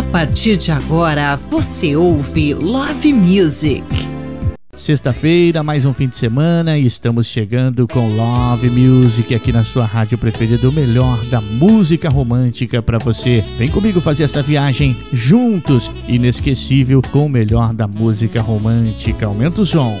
A partir de agora, você ouve Love Music. Sexta-feira, mais um fim de semana e estamos chegando com Love Music aqui na sua rádio preferida, o melhor da música romântica para você. Vem comigo fazer essa viagem juntos, inesquecível com o melhor da música romântica. Aumenta o som.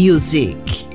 Music.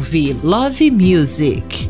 Ouve Love Music.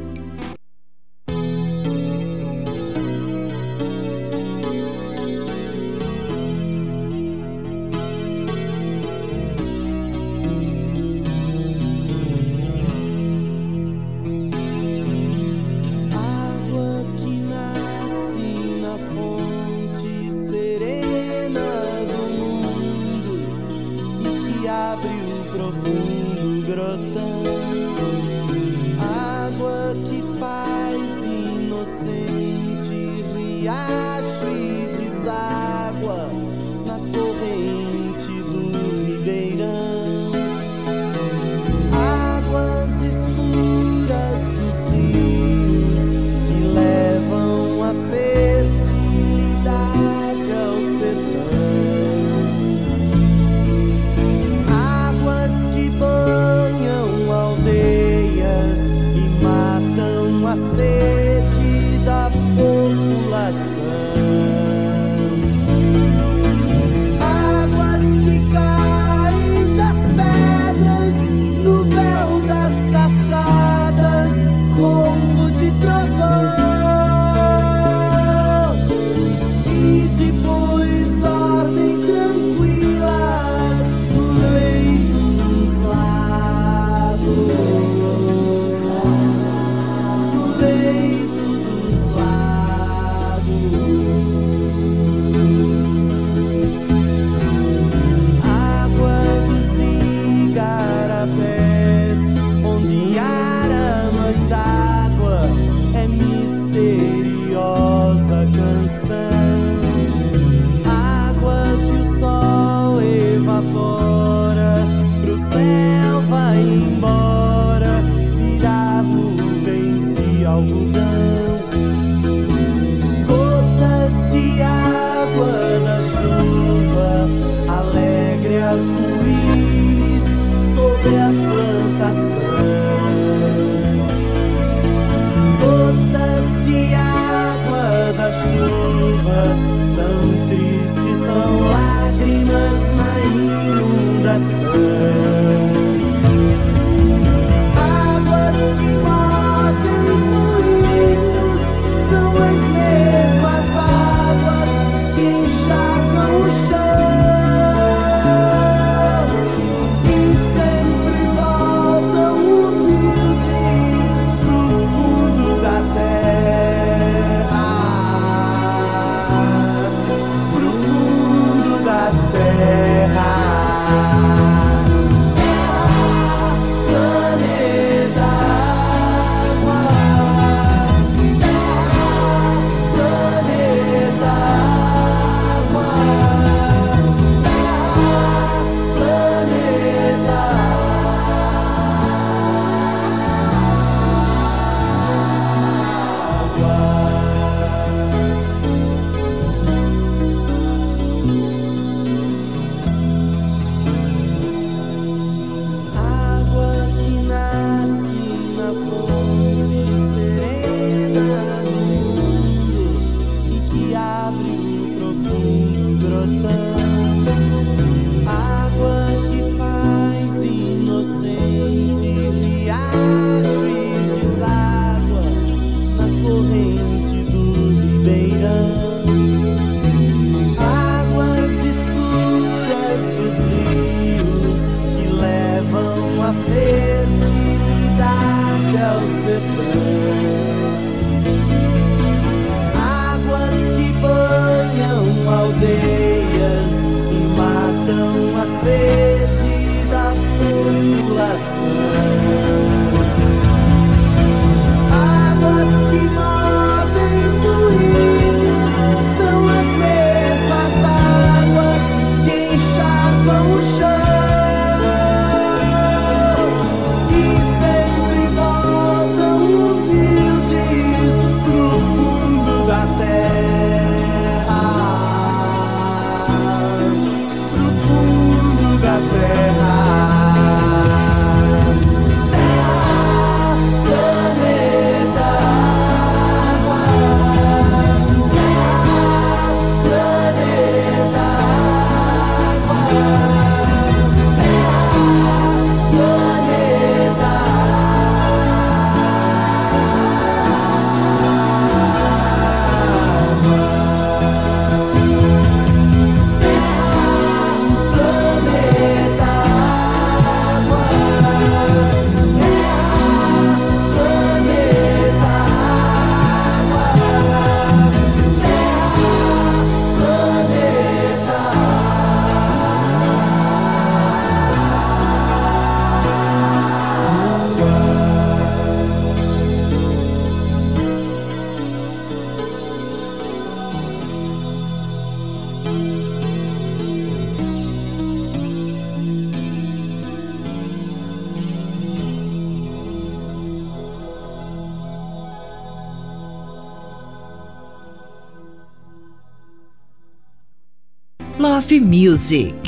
Love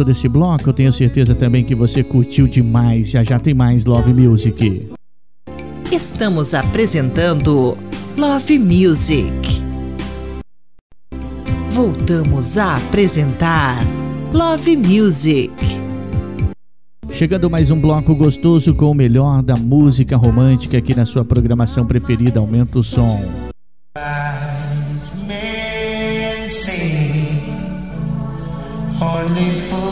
gostou desse bloco? Eu tenho certeza também que você curtiu demais. Já já tem mais Love Music. Estamos apresentando Love Music. voltamos a apresentar Love Music. Chegando mais um bloco gostoso com o melhor da música romântica aqui na sua programação preferida. Aumenta o som. Only fools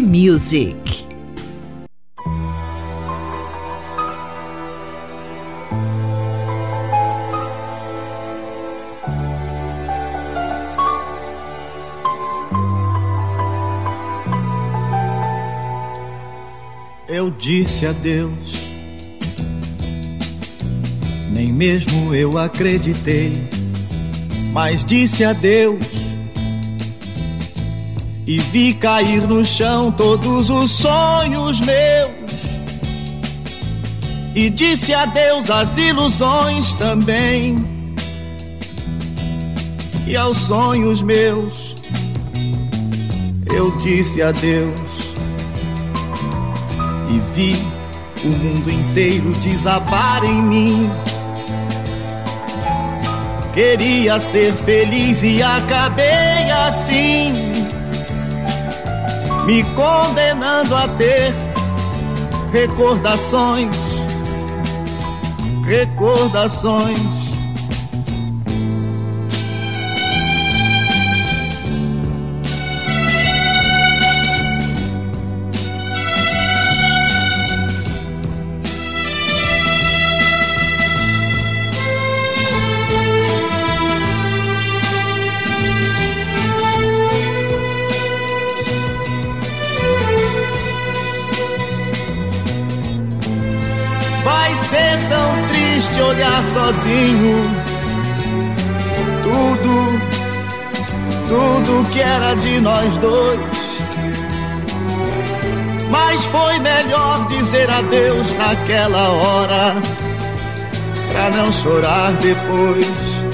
Music. Eu disse adeus, nem mesmo eu acreditei, mas disse adeus e vi cair no chão todos os sonhos meus. E disse adeus às ilusões também, e aos sonhos meus. Eu disse adeus e vi o mundo inteiro desabar em mim. Queria ser feliz e acabei assim me condenando a ter recordações, recordações. Triste olhar sozinho. Tudo, tudo que era de nós dois. Mas foi melhor dizer adeus naquela hora, pra não chorar depois.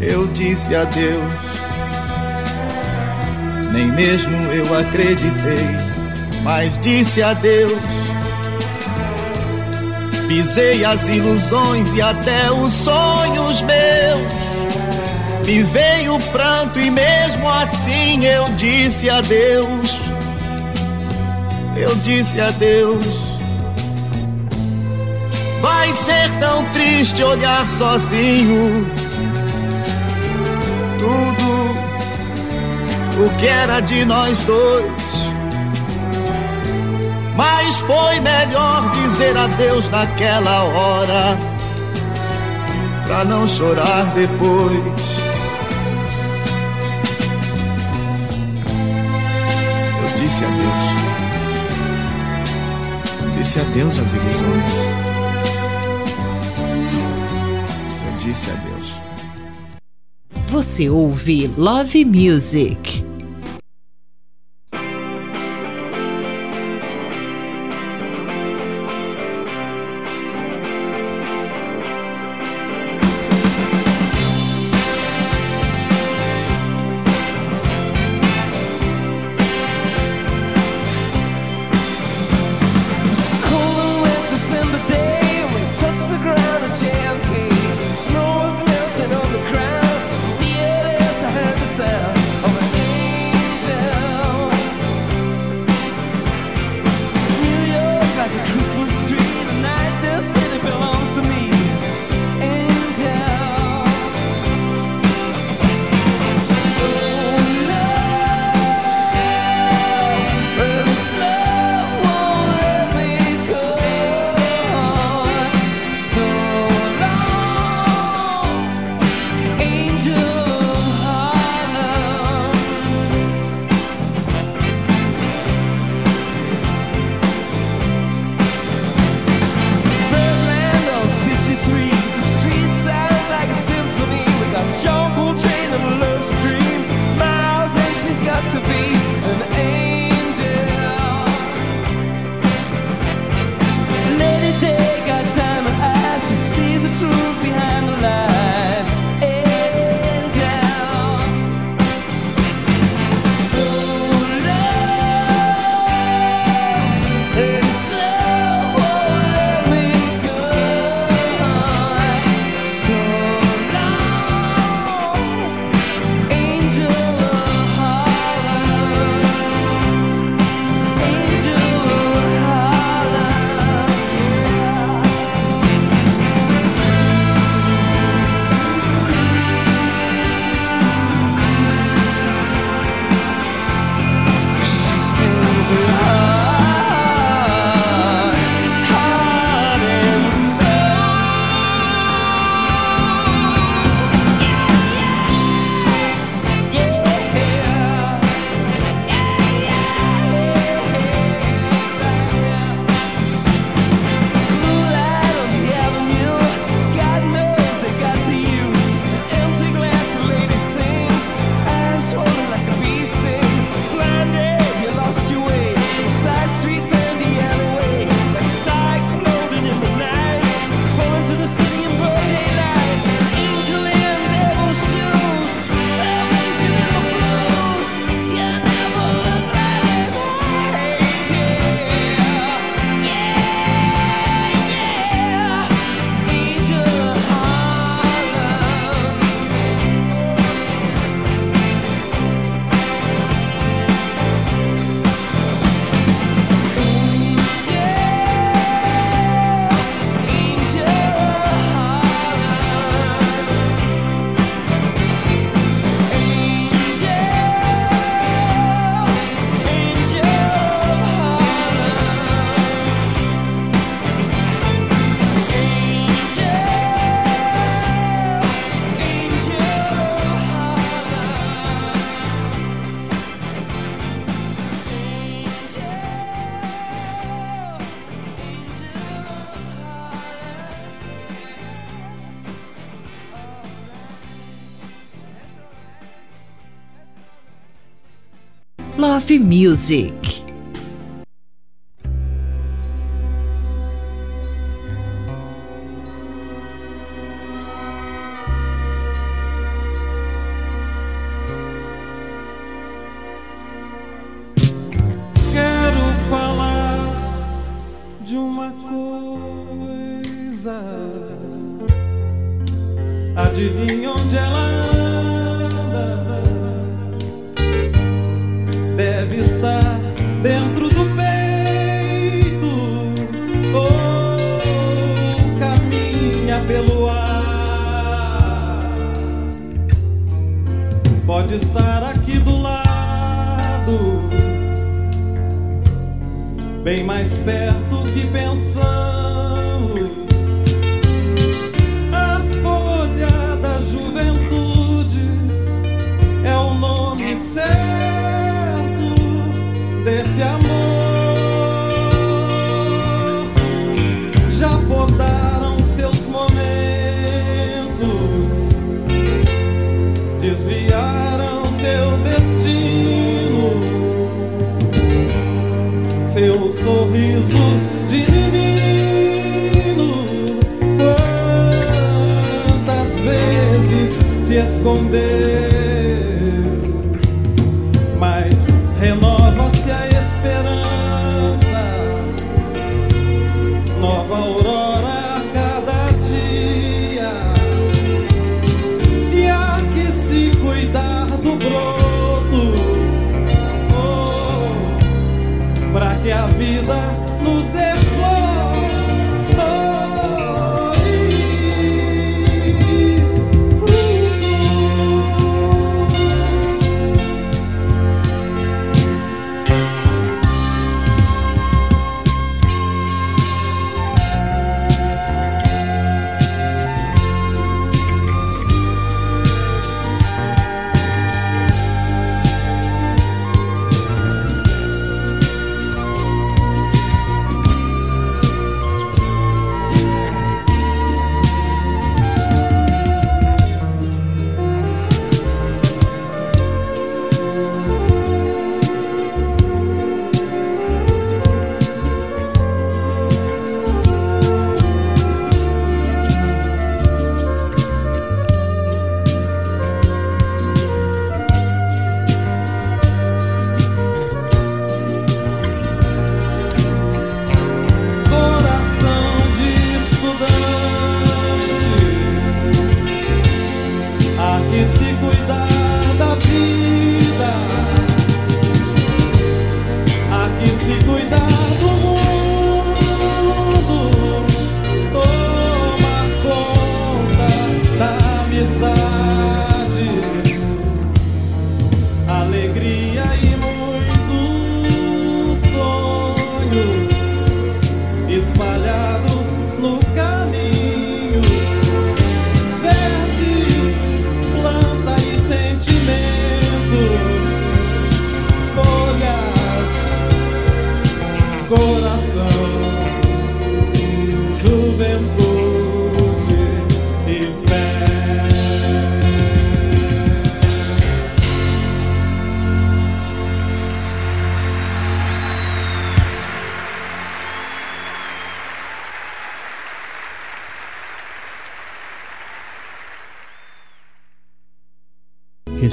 Eu disse adeus, nem mesmo eu acreditei mas disse adeus. Pisei as ilusões e até os sonhos meus. Me veio o pranto e mesmo assim eu disse adeus. Eu disse adeus. Vai ser tão triste olhar sozinho. Tudo o que era de nós dois mas foi melhor dizer adeus naquela hora, pra não chorar depois. Eu disse adeus, disse adeus às ilusões. Eu disse adeus. Você ouve Love Music. Love Music.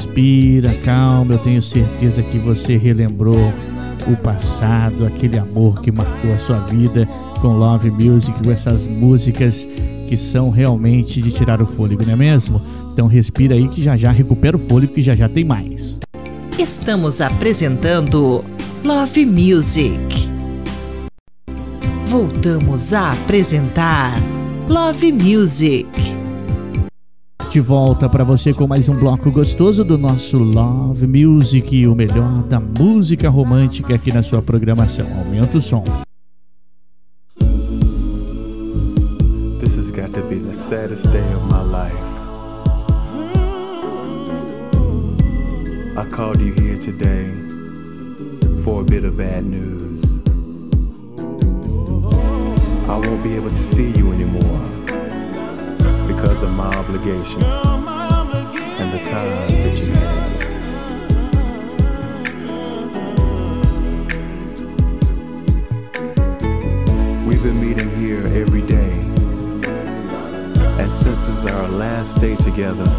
Respira, calma. Eu tenho certeza que você relembrou o passado, aquele amor que marcou a sua vida com Love Music, com essas músicas que são realmente de tirar o fôlego, não é mesmo? Então respira aí que já já recupera o fôlego que já já tem mais. Estamos apresentando Love Music. Voltamos a apresentar Love Music de volta para você com mais um bloco gostoso do nosso Love Music, o melhor da música romântica aqui na sua programação. Aumenta o som. This has got to be the saddest day of my life. I called you here today for a bit of bad news. I won't be able to see you anymore. because of my obligations and the ties that you had. We've been meeting here every day. And since this is our last day together,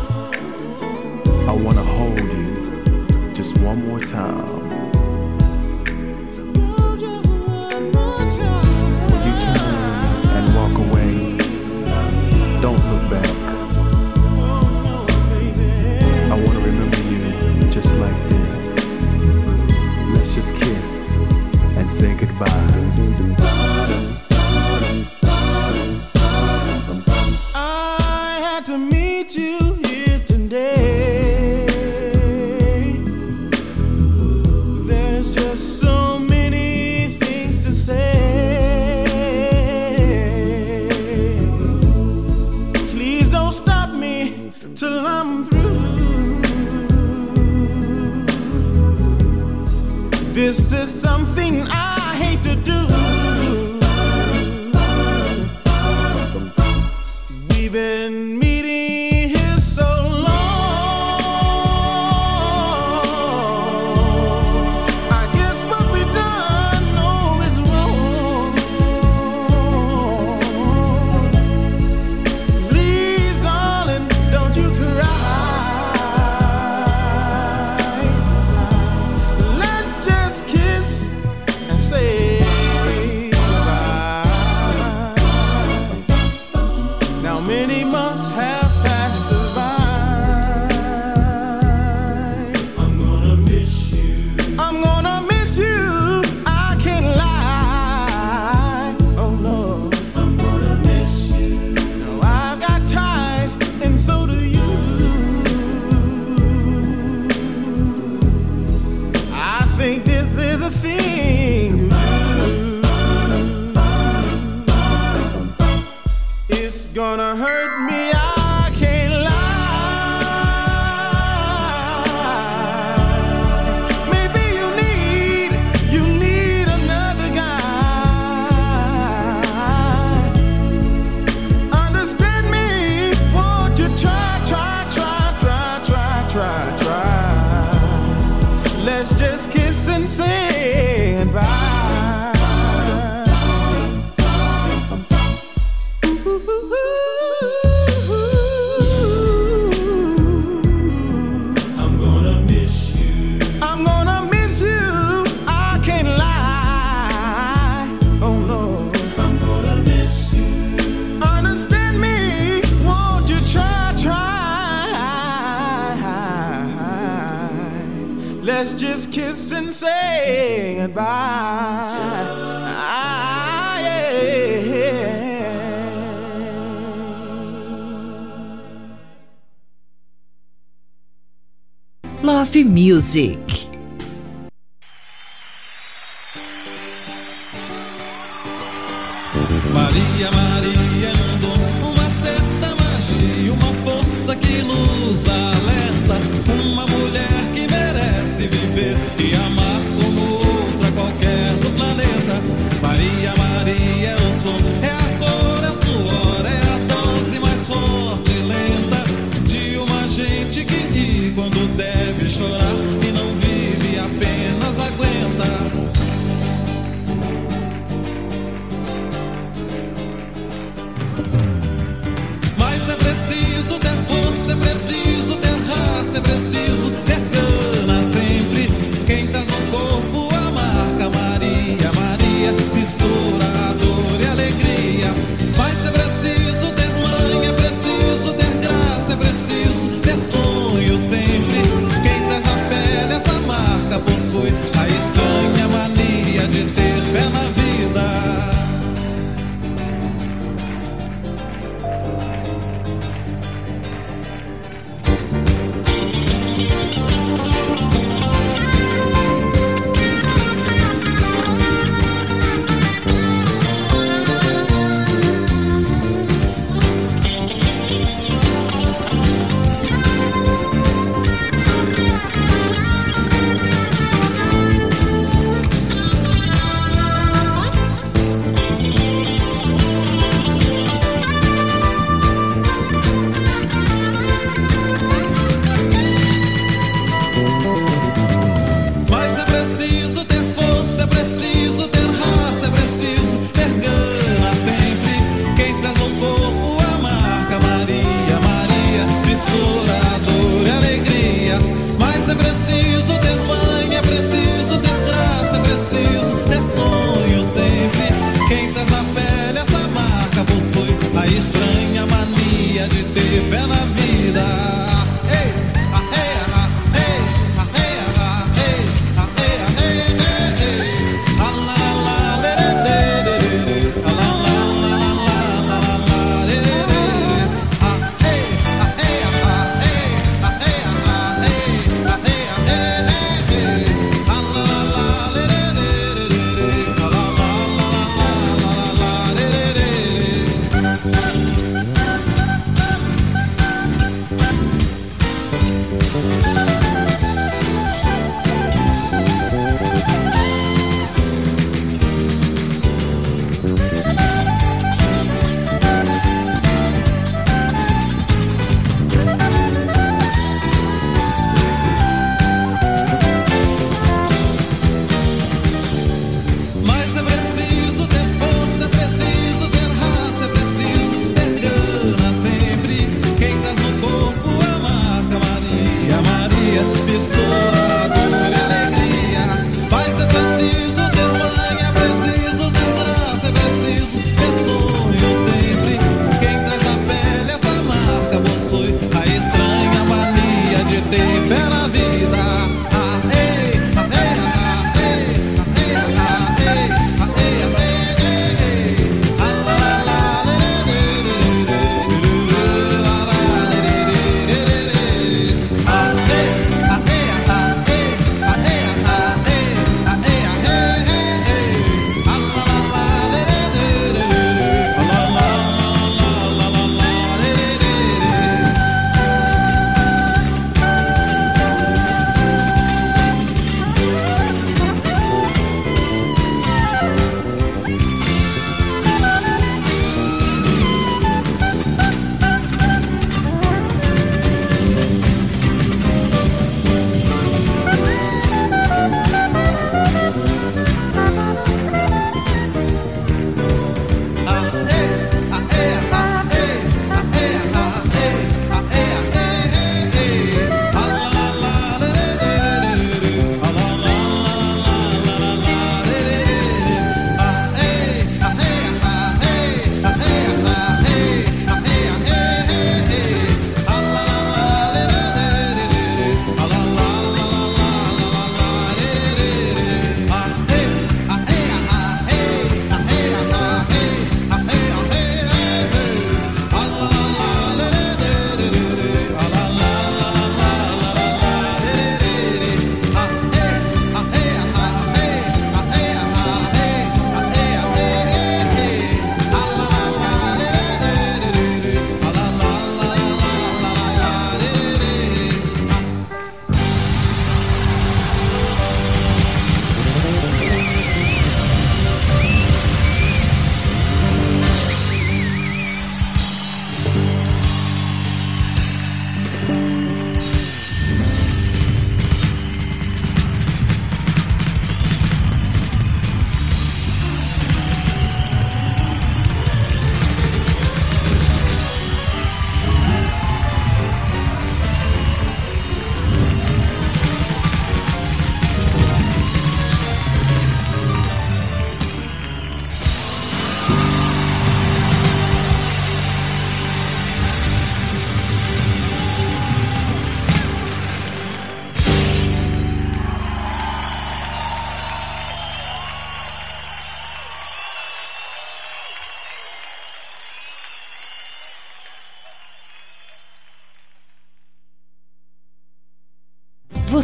I want to hold you just one more time. Kiss and say goodbye.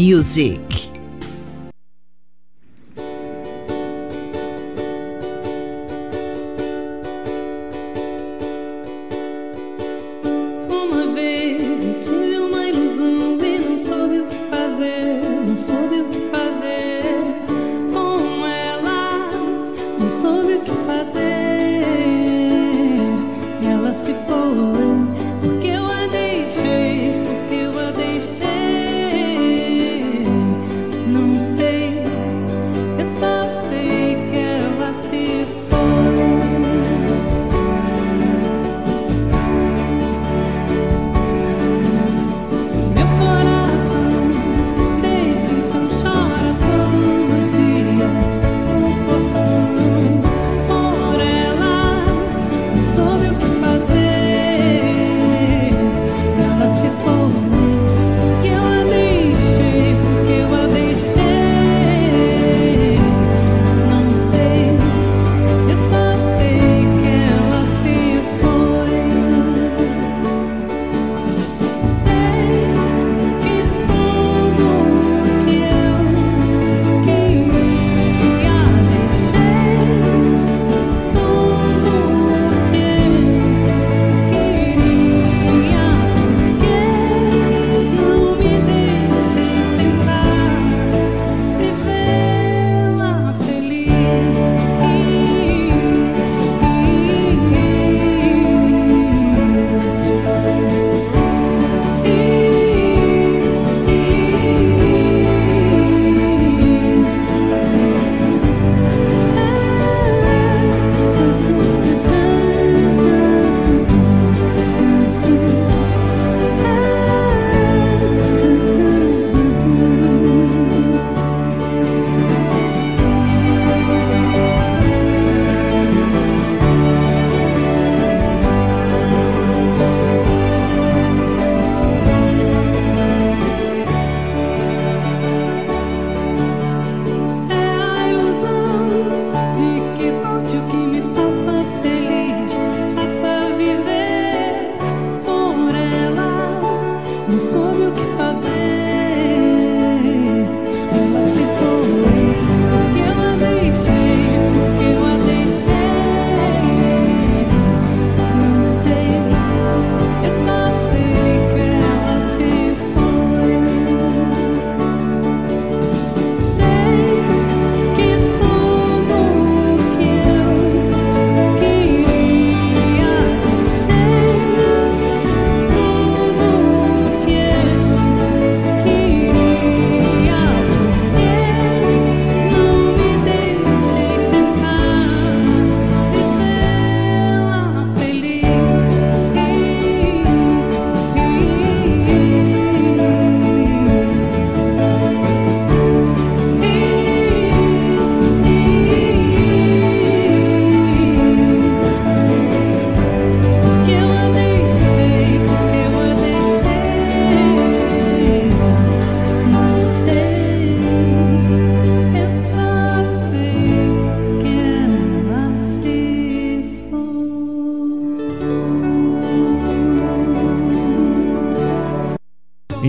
Music.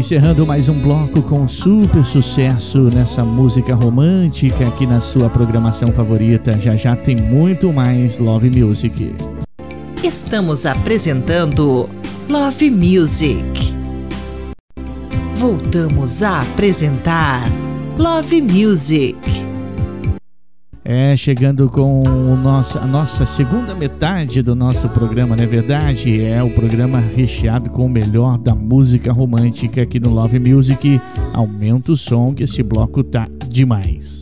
Encerrando mais um bloco com super sucesso nessa música romântica aqui na sua programação favorita. Já já tem muito mais Love Music. Estamos apresentando Love Music. Voltamos a apresentar Love Music. É, chegando com nosso, a nossa segunda metade do nosso programa, não é verdade? É o programa recheado com o melhor da música romântica aqui no Love Music. Aumenta o som que esse bloco tá demais.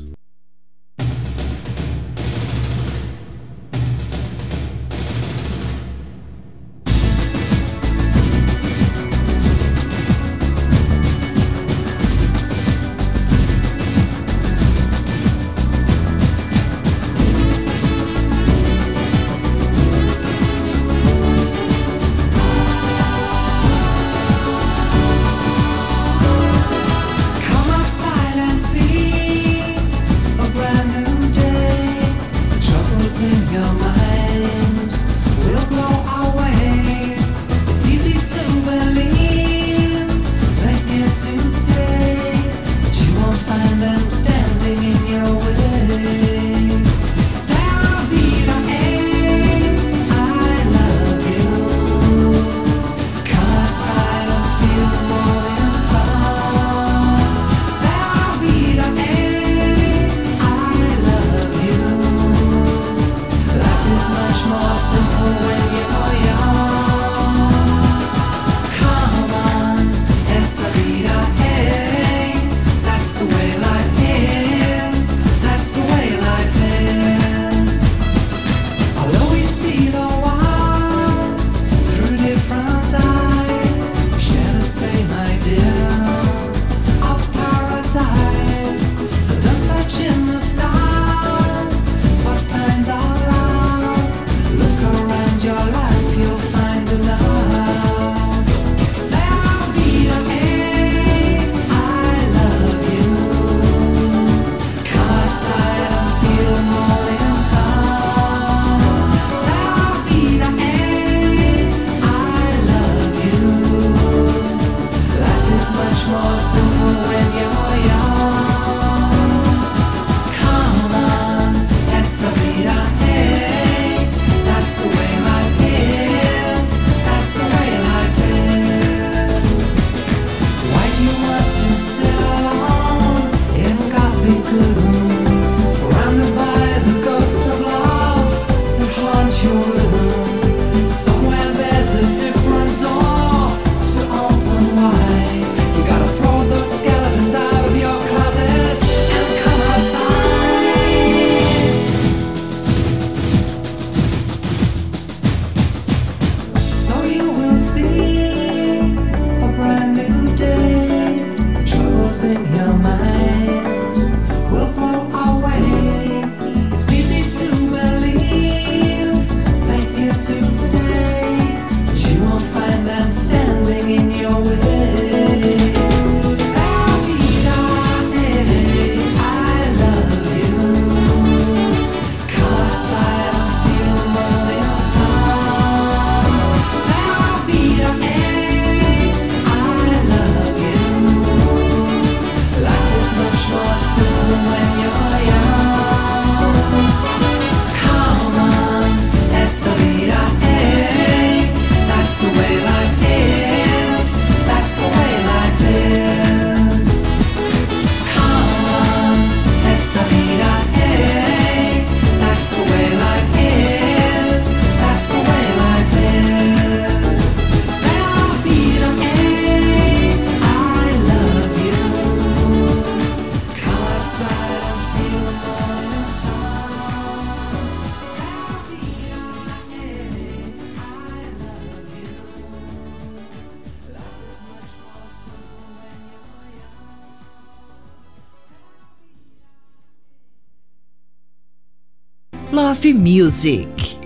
Love Music.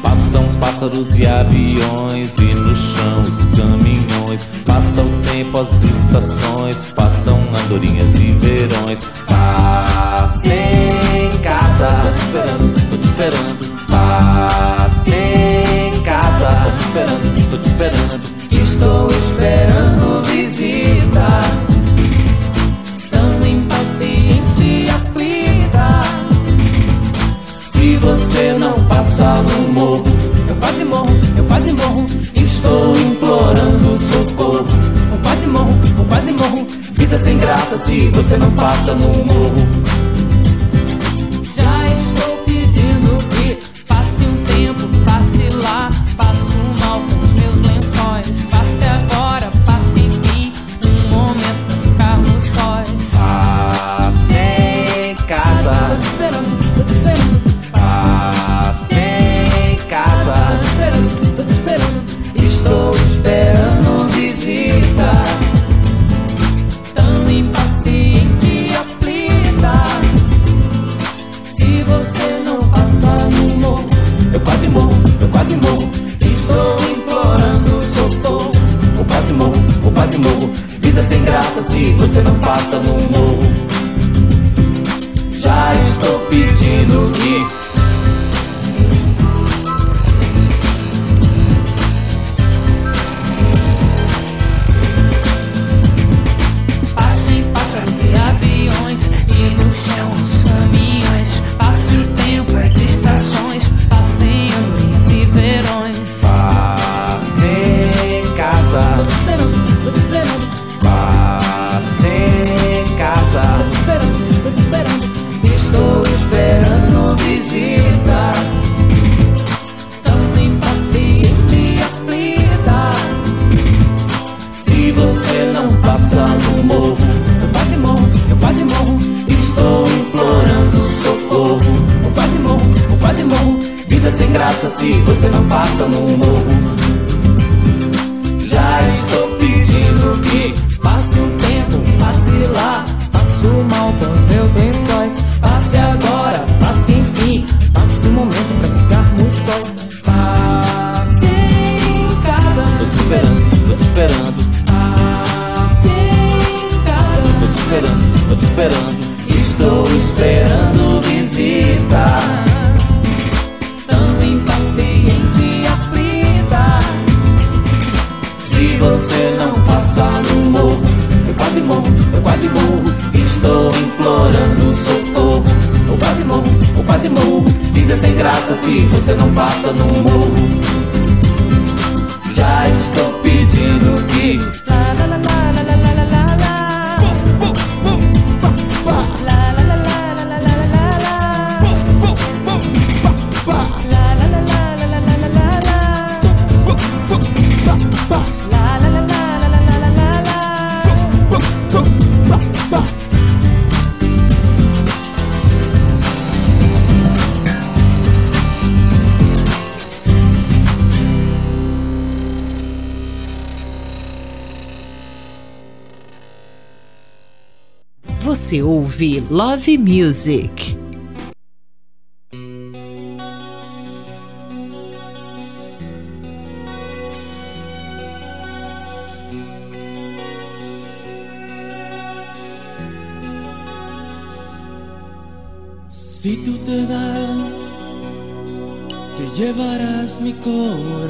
Passam pássaros e aviões e no chão os caminhões. Passa o tempo, as estações, passam andorinhas e verões. Passei em casa esperando esperando, tô te esperando. Estou esperando visita. Tão impaciente e aflita. Se você não passar no morro, eu quase morro, eu quase morro. Estou implorando socorro. Eu quase morro, eu quase morro. Vida sem graça se você não passa no morro. se você não passa no morro. Já estou pedindo que eu quase morro. Estou implorando socorro. Eu quase morro, eu quase morro. Vida sem graça se você não passa no morro. Já estou pedindo que você ouve Love Music. Si tú te vas, te llevarás mi corazón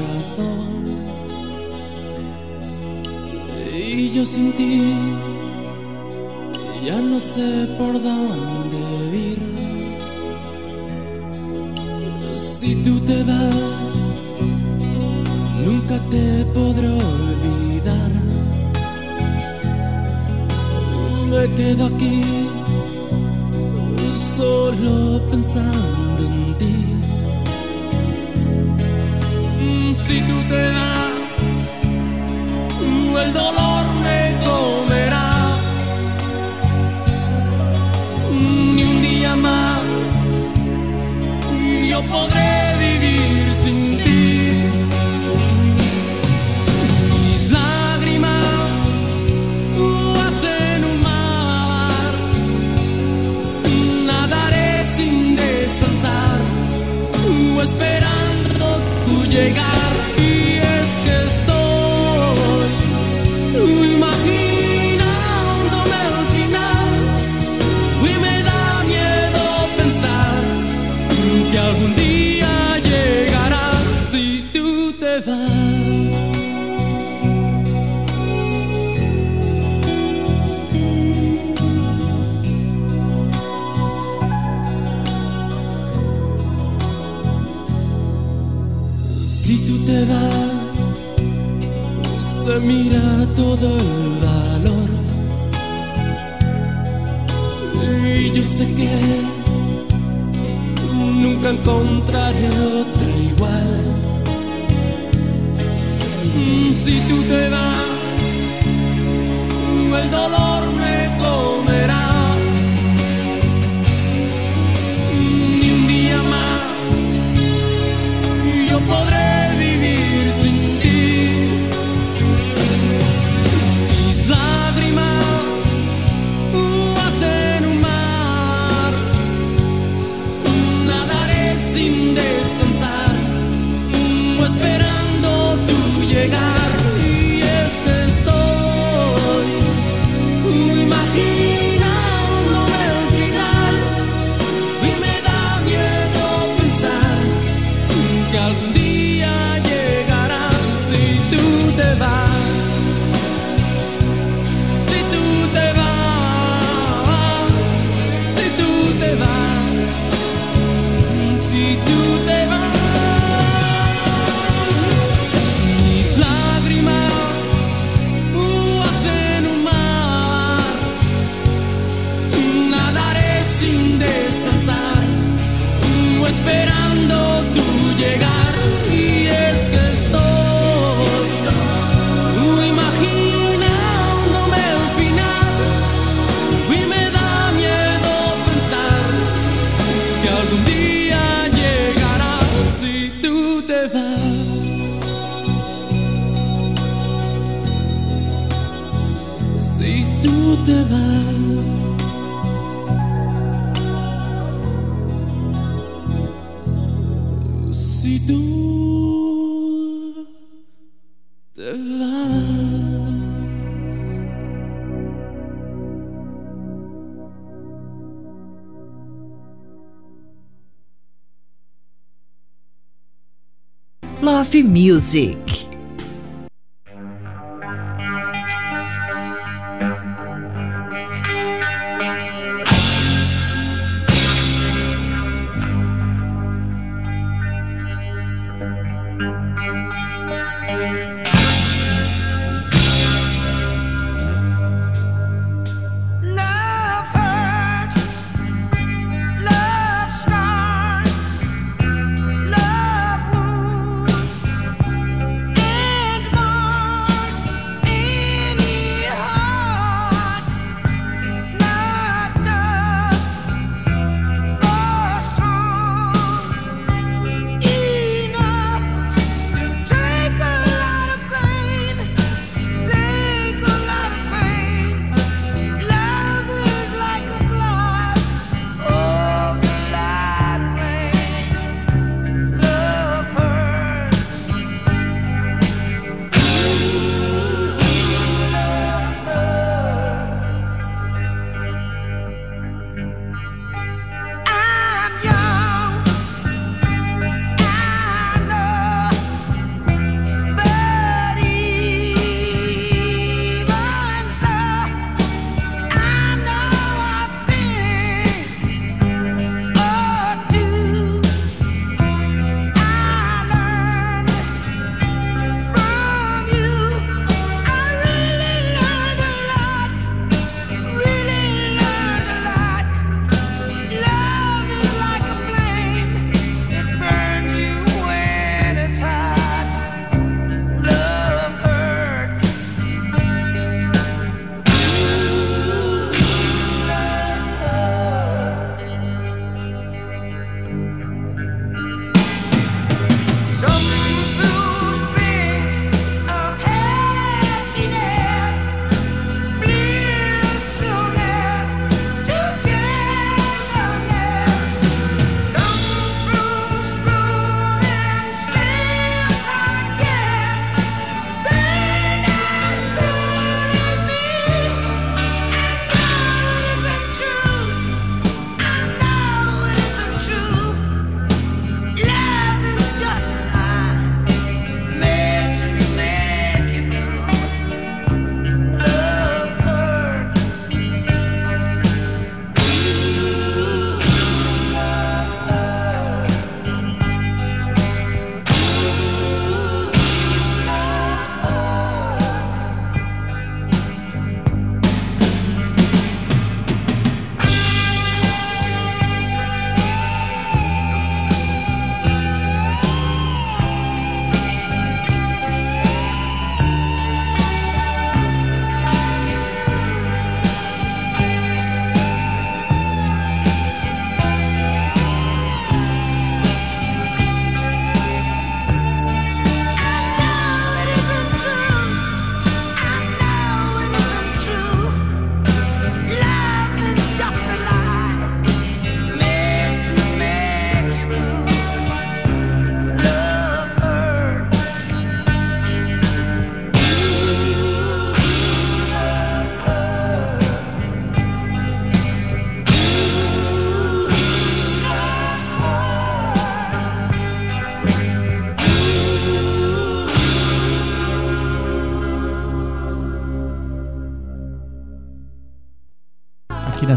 Music.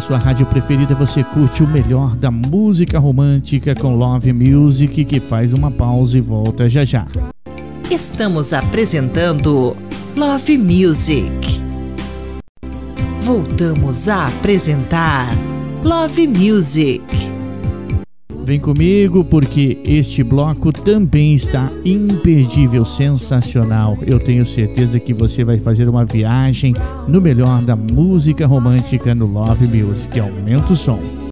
sua rádio preferida, você curte o melhor da música romântica com Love Music, que faz uma pausa e volta já já. Estamos apresentando Love Music. Voltamos a apresentar Love Music. Vem comigo porque este bloco também está imperdível, sensacional. Eu tenho certeza que você vai fazer uma viagem no melhor da música romântica no Love Music. Aumenta o som.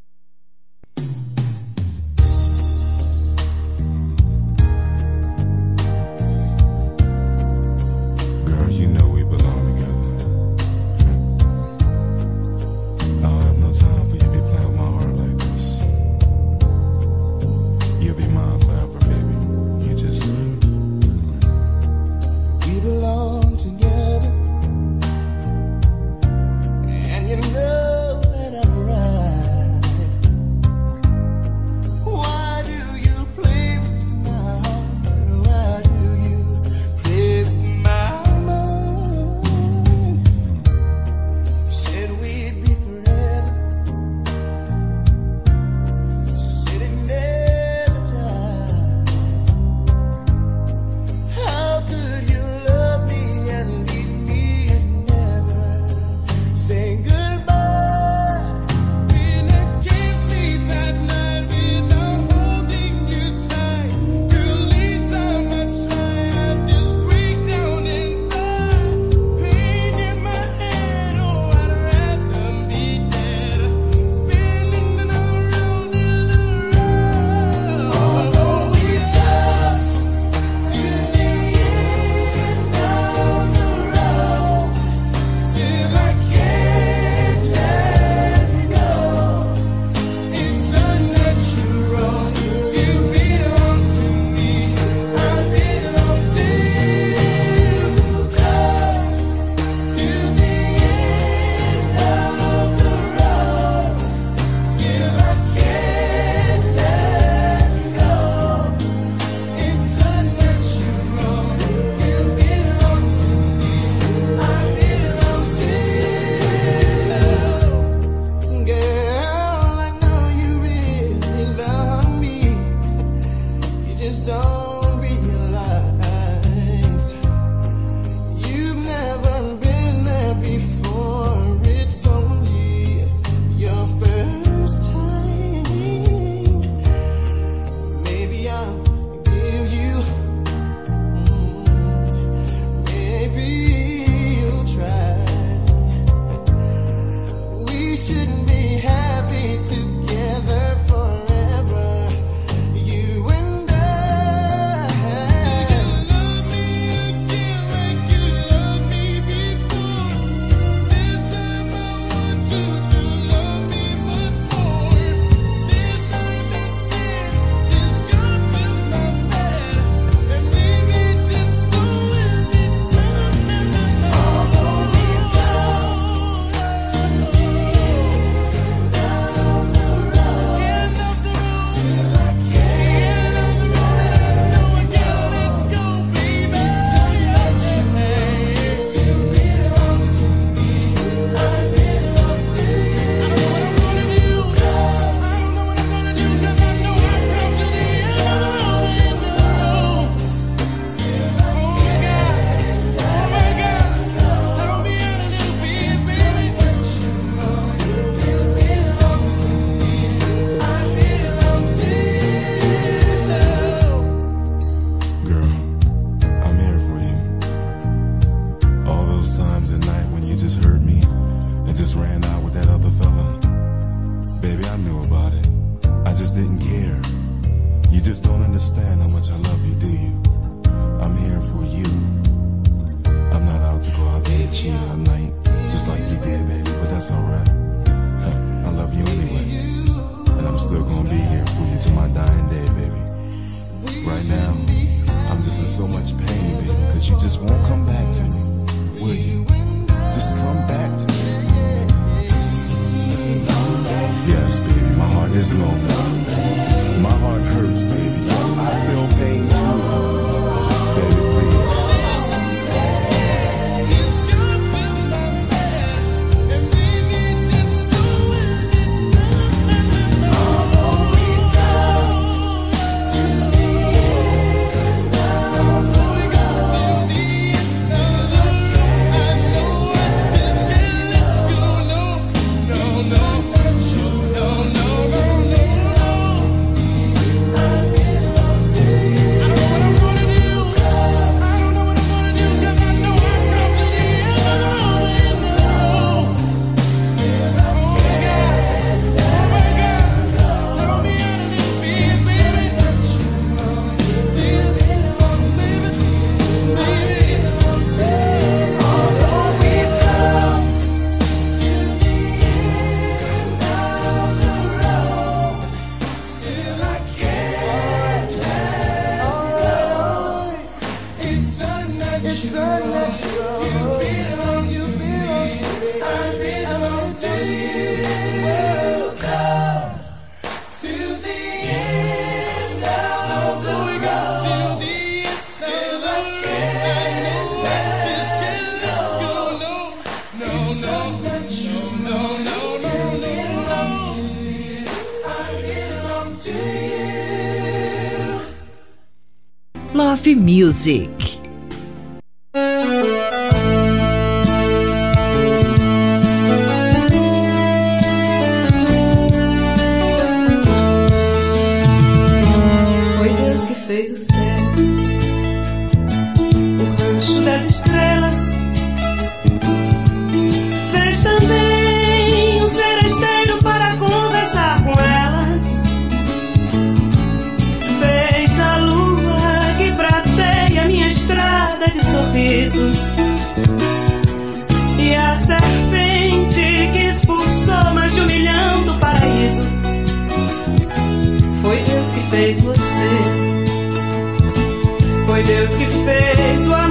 Fez o amor.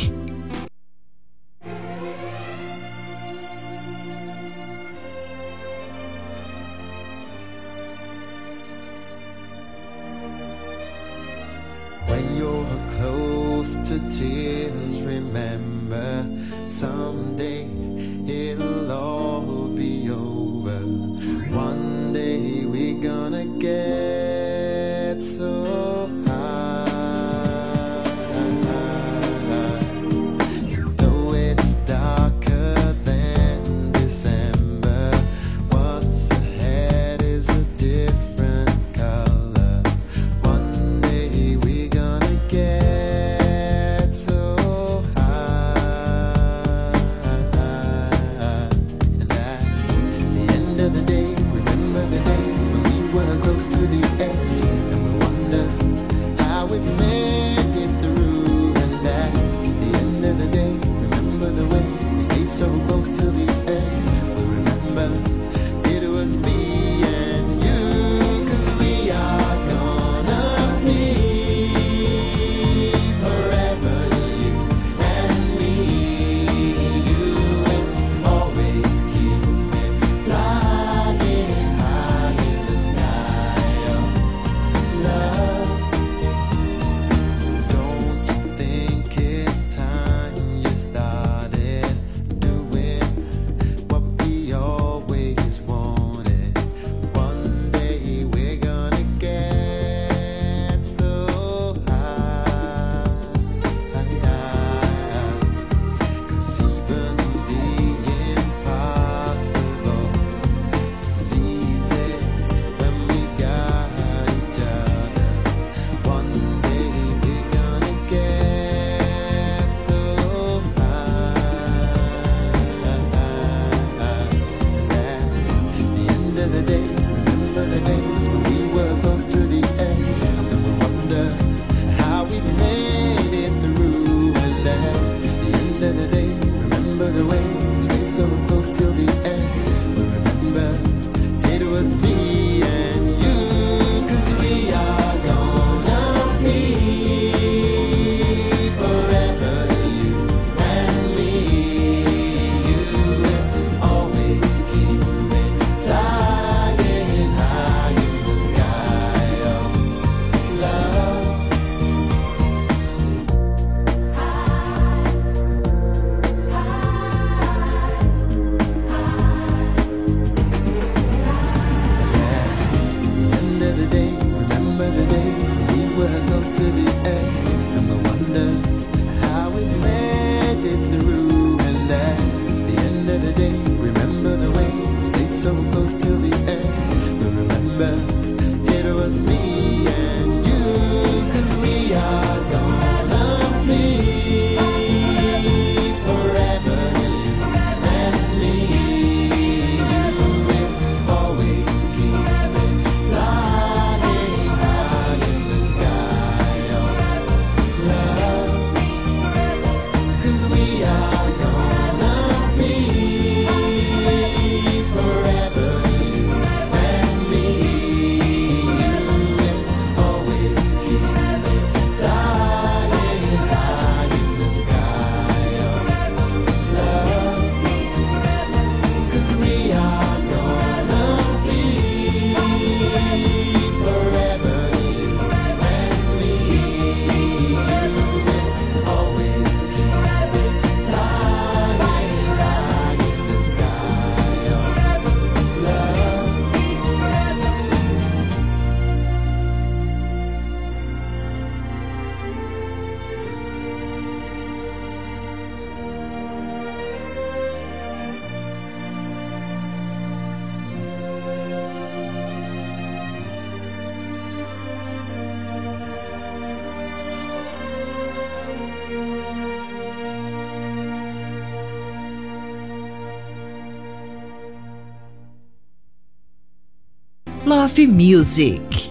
Love Music.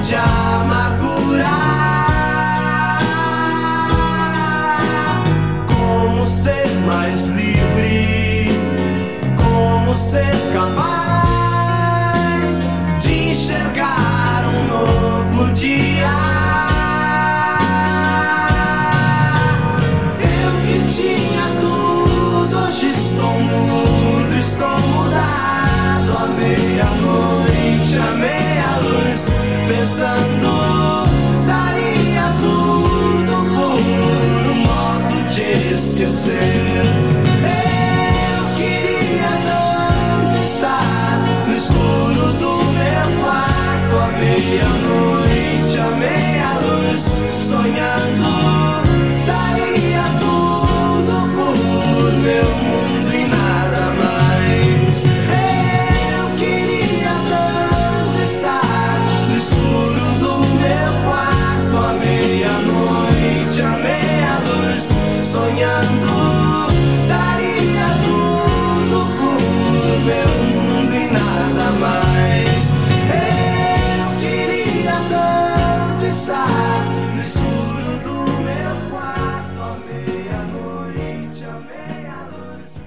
Travo de amargura. Como ser mais livre? Como ser capaz de enxergar um novo dia? Eu que tinha tudo, estou mudo, estou mudado. À meia-noite, à meia-luz, pensando, daria tudo por um modo de esquecer. Eu queria tanto estar no escuro do meu quarto, à meia-noite, à meia-luz, sonhando. Daria tudo por meu sonhando. Daria tudo por meu mundo e nada mais. Eu queria tanto estar no escuro do meu quarto, à meia-noite, à meia-luz,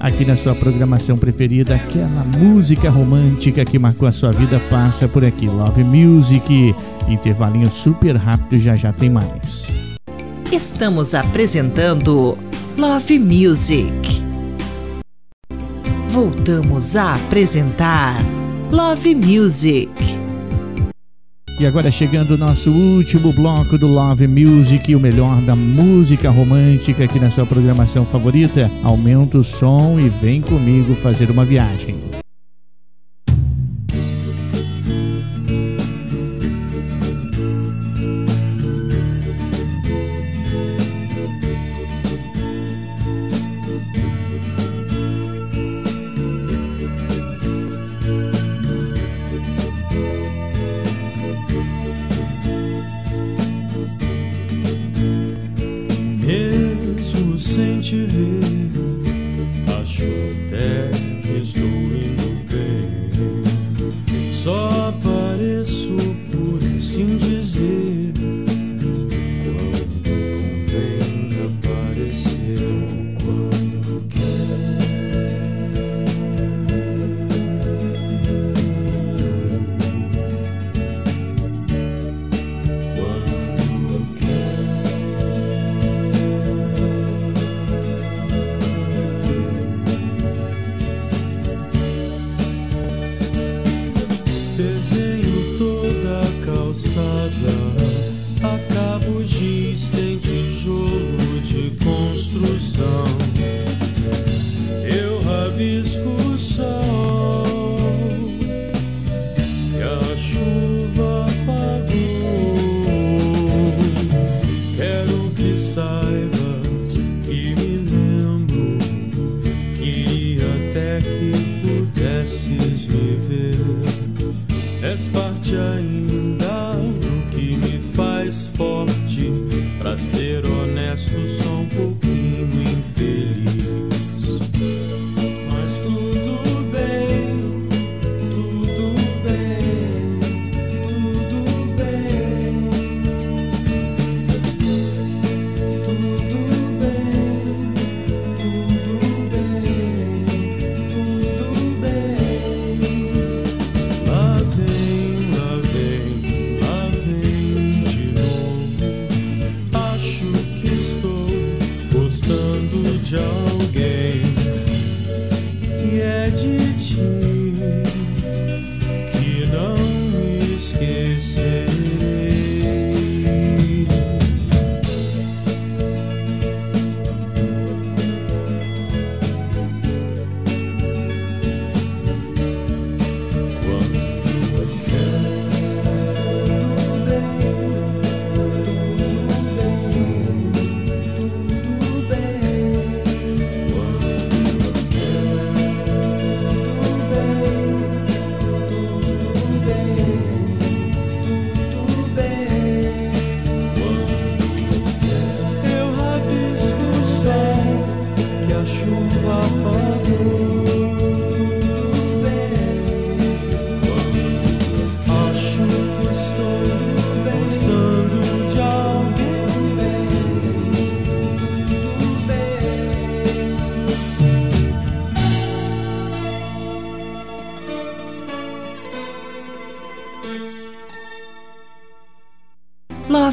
Aqui na sua programação preferida, aquela música romântica que marcou a sua vida passa por aqui. Love Music, intervalinho super rápido, já já tem mais. Estamos apresentando Love Music. Voltamos a apresentar Love Music. E agora chegando o nosso último bloco do Love Music, o melhor da música romântica aqui na sua programação favorita. Aumenta o som e vem comigo fazer uma viagem.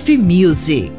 Music.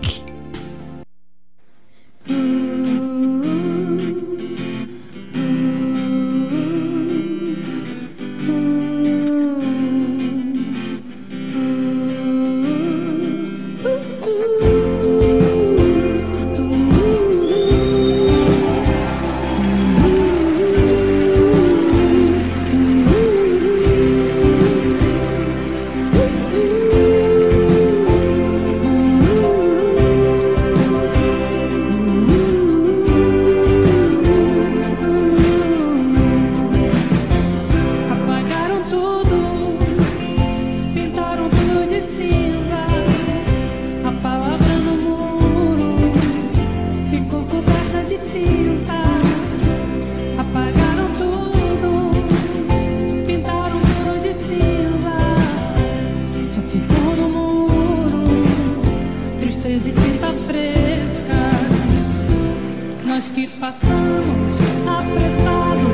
E tinta fresca. Nós que passamos apressados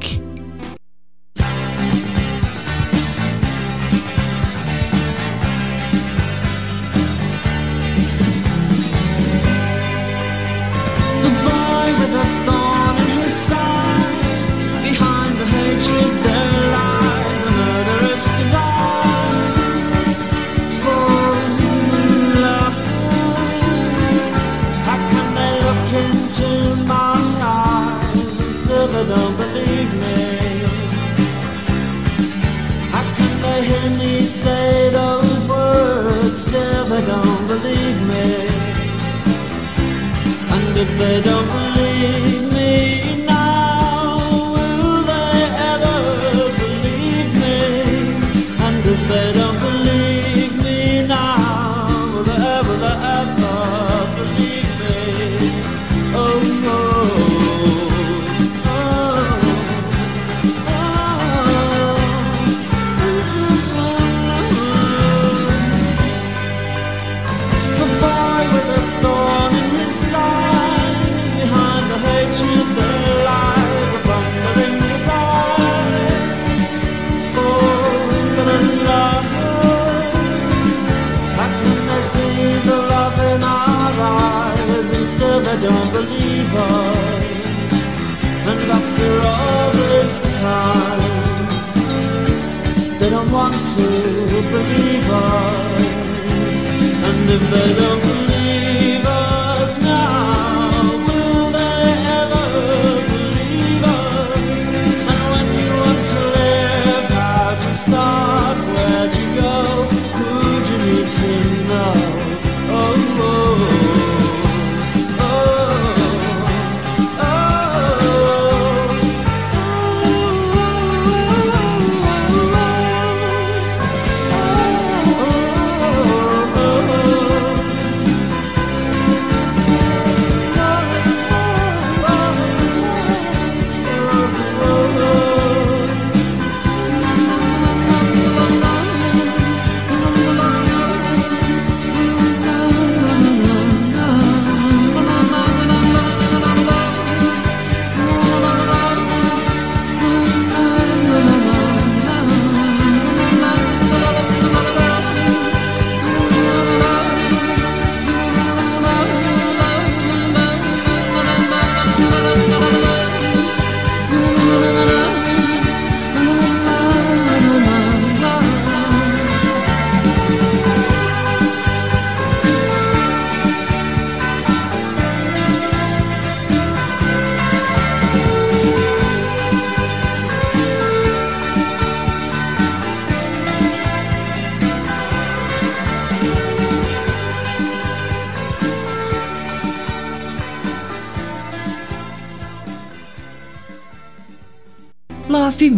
don't believe us. And after all this time They don't want to believe us. And if they don't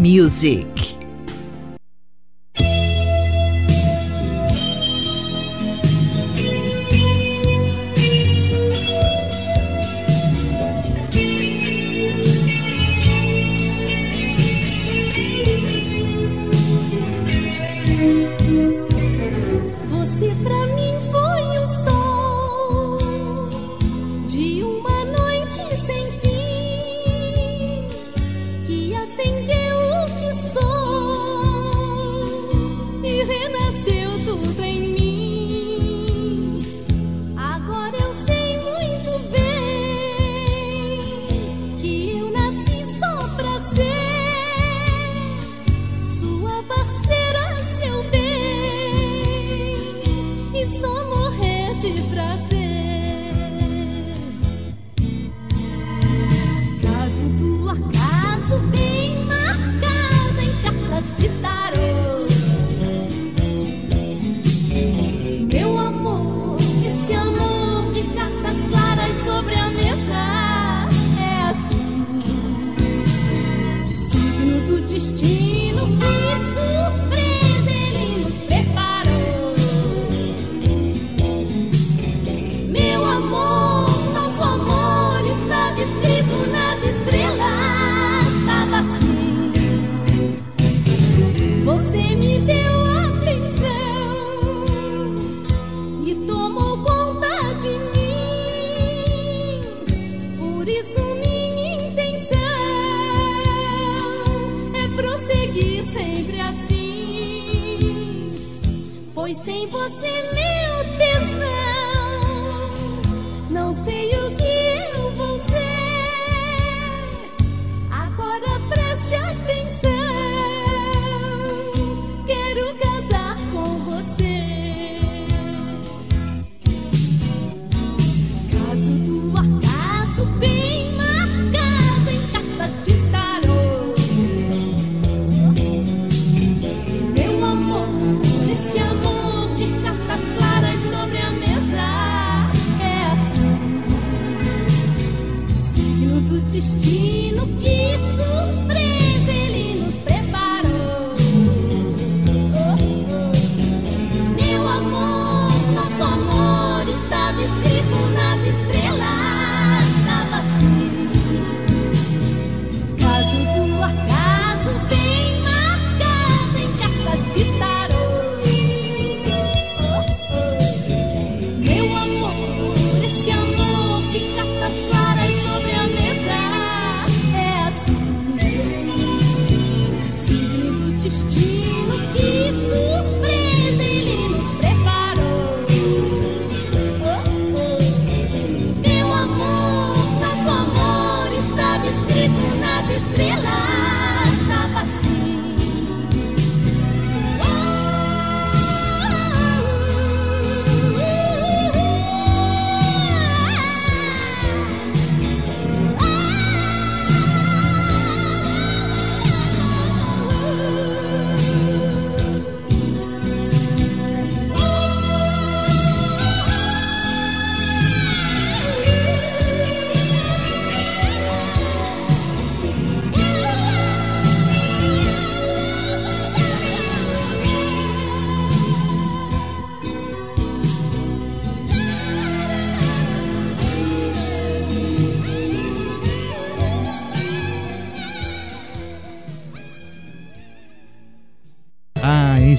Music.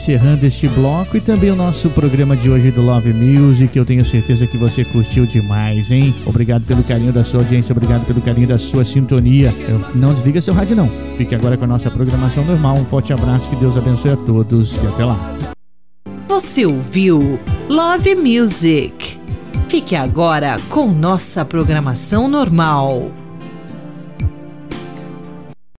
Encerrando este bloco e também o nosso programa de hoje do Love Music. Eu tenho certeza que você curtiu demais, hein? Obrigado pelo carinho da sua audiência, obrigado pelo carinho da sua sintonia. Eu- não desliga seu rádio, não. Fique agora com a nossa programação normal. Um forte abraço, que Deus abençoe a todos e até lá. Você ouviu Love Music. Fique agora com nossa programação normal.